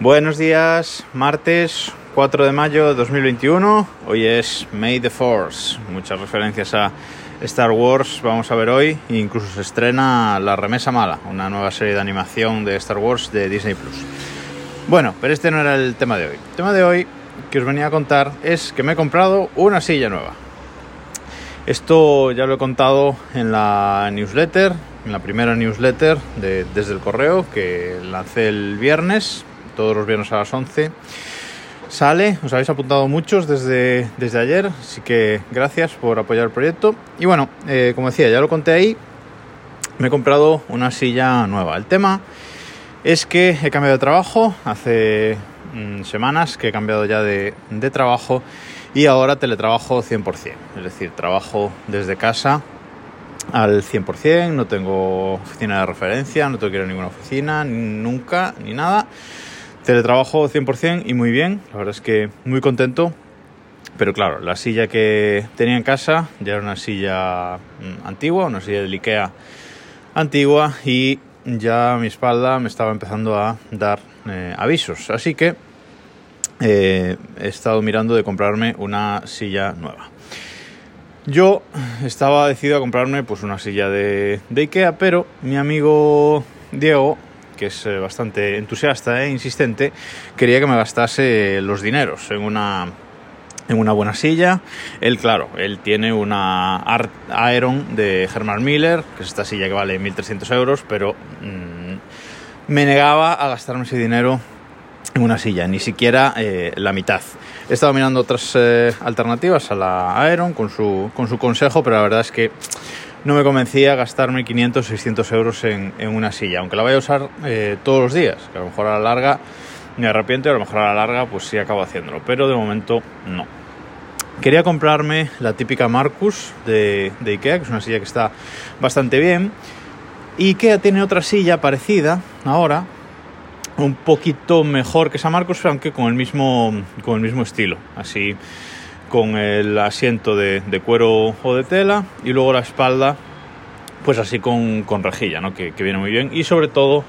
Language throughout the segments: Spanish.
Buenos días, martes 4 de mayo de 2021. Hoy es May the Force. Muchas referencias a Star Wars vamos a ver hoy. Incluso se estrena La Remesa Mala, una nueva serie de animación de Star Wars de Disney Plus. Bueno, pero este no era el tema de hoy. El tema de hoy que os venía a contar es que me he comprado una silla nueva. Esto ya lo he contado en la newsletter, en la primera newsletter de, desde el correo que lancé el viernes, todos los viernes a las 11. Sale, os habéis apuntado muchos desde, desde ayer, así que gracias por apoyar el proyecto. Y bueno, eh, como decía, ya lo conté ahí, me he comprado una silla nueva. El tema es que he cambiado de trabajo hace mm, semanas que he cambiado ya de, de trabajo y ahora teletrabajo 100%, es decir, trabajo desde casa al 100%, no tengo oficina de referencia, no tengo que ir a ninguna oficina, nunca, ni nada. Teletrabajo 100% y muy bien, la verdad es que muy contento. Pero claro, la silla que tenía en casa ya era una silla mm, antigua, una silla de Ikea antigua y ya mi espalda me estaba empezando a dar eh, avisos. Así que eh, he estado mirando de comprarme una silla nueva. Yo estaba decidido a comprarme pues una silla de, de Ikea, pero mi amigo Diego que es eh, bastante entusiasta e insistente, quería que me gastase los dineros en una, en una buena silla. Él, claro, él tiene una Art Aeron de Herman Miller, que es esta silla que vale 1.300 euros, pero mmm, me negaba a gastarme ese dinero en una silla, ni siquiera eh, la mitad. He estado mirando otras eh, alternativas a la Aeron con su, con su consejo, pero la verdad es que no me convencía gastarme 500, 600 euros en, una silla, aunque la vaya a usar eh, todos los días, que a lo mejor a la larga me arrepiento y a lo mejor a la larga pues sí acabo haciéndolo, pero de momento no. Quería comprarme la típica Marcus de, Ikea, que es una silla que está bastante bien. Ikea tiene otra silla parecida ahora, un poquito mejor que esa Marcus, aunque con el mismo, con el mismo estilo. Así con el asiento de, cuero o de tela y luego la espalda pues así con, con rejilla, ¿no? que, que, viene muy bien y sobre todo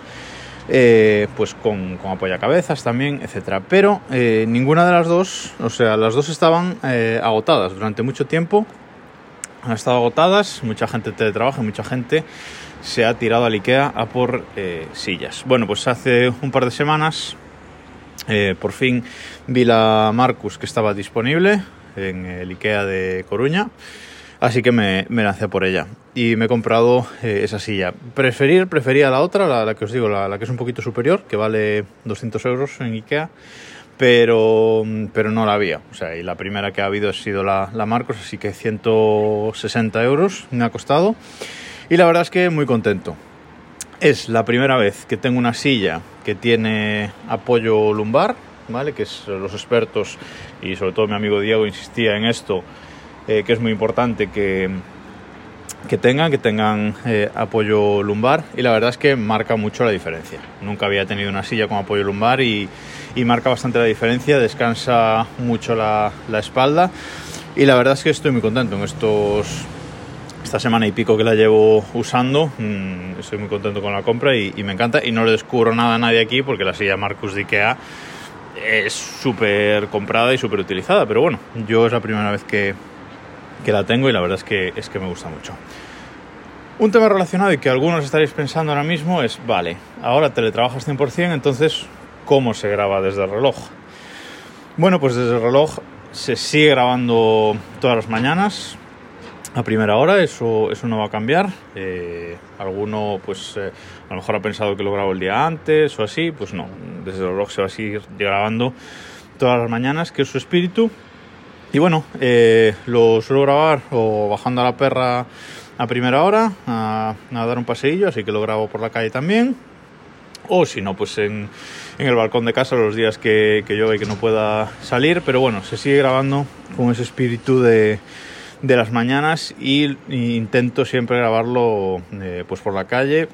eh, pues con, con apoyacabezas también, etcétera. Pero eh, ninguna de las dos, o sea, las dos estaban eh, agotadas durante mucho tiempo, han estado agotadas, mucha gente teletrabaja, mucha gente se ha tirado al Ikea a por sillas. Bueno, pues hace un par de semanas por fin vi la Marcus que estaba disponible, en el IKEA de Coruña. Así que me, me lancé por ella y me he comprado eh, esa silla. Preferir, prefería la otra, la, la que os digo, la, la, que es un poquito superior, que vale 200 euros en IKEA, pero, pero no la había. O sea, y la primera que ha habido ha sido la, la Marcos, así que 160 euros me ha costado. Y la verdad es que muy contento. Es la primera vez que tengo una silla que tiene apoyo lumbar, ¿vale? Que es los expertos y sobre todo mi amigo Diego insistía en esto, eh, que es muy importante que, que tengan, que tengan eh, apoyo lumbar y la verdad es que marca mucho la diferencia. Nunca había tenido una silla con apoyo lumbar y, y marca bastante la diferencia, descansa mucho la, la, espalda y la verdad es que estoy muy contento en estos esta semana y pico que la llevo usando, mmm, estoy muy contento con la compra y, y, me encanta y no le descubro nada a nadie aquí porque la silla Marcus de Ikea es súper comprada y súper utilizada, pero bueno, yo es la primera vez que, que, la tengo y la verdad es que, es que me gusta mucho. Un tema relacionado y que algunos estaréis pensando ahora mismo es, vale, ahora teletrabajas 100%, entonces, ¿cómo se graba desde el reloj? Bueno, pues desde el reloj se sigue grabando todas las mañanas, a primera hora, eso, eso no va a cambiar. Eh, alguno, pues, eh, a lo mejor ha pensado que lo grabo el día antes o así, pues no, desde el reloj se va a seguir grabando todas las mañanas, que es su espíritu. Y bueno, eh, lo suelo grabar o bajando a la perra a primera hora a, dar un paseillo, así que lo grabo por la calle también. O si no, pues en, en el balcón de casa los días que, que llueve y que no pueda salir. Pero bueno, se sigue grabando con ese espíritu de de las mañanas y, intento siempre grabarlo eh, pues por la calle.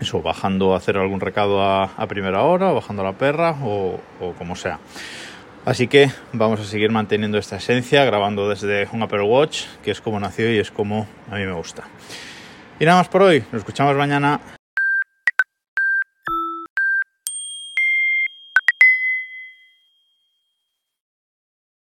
Eso bajando a hacer algún recado a, primera hora bajando a la perra o, o, como sea. Así que vamos a seguir manteniendo esta esencia grabando desde un Apple Watch que es como nació y es como a mí me gusta. Y nada más por hoy. Nos escuchamos mañana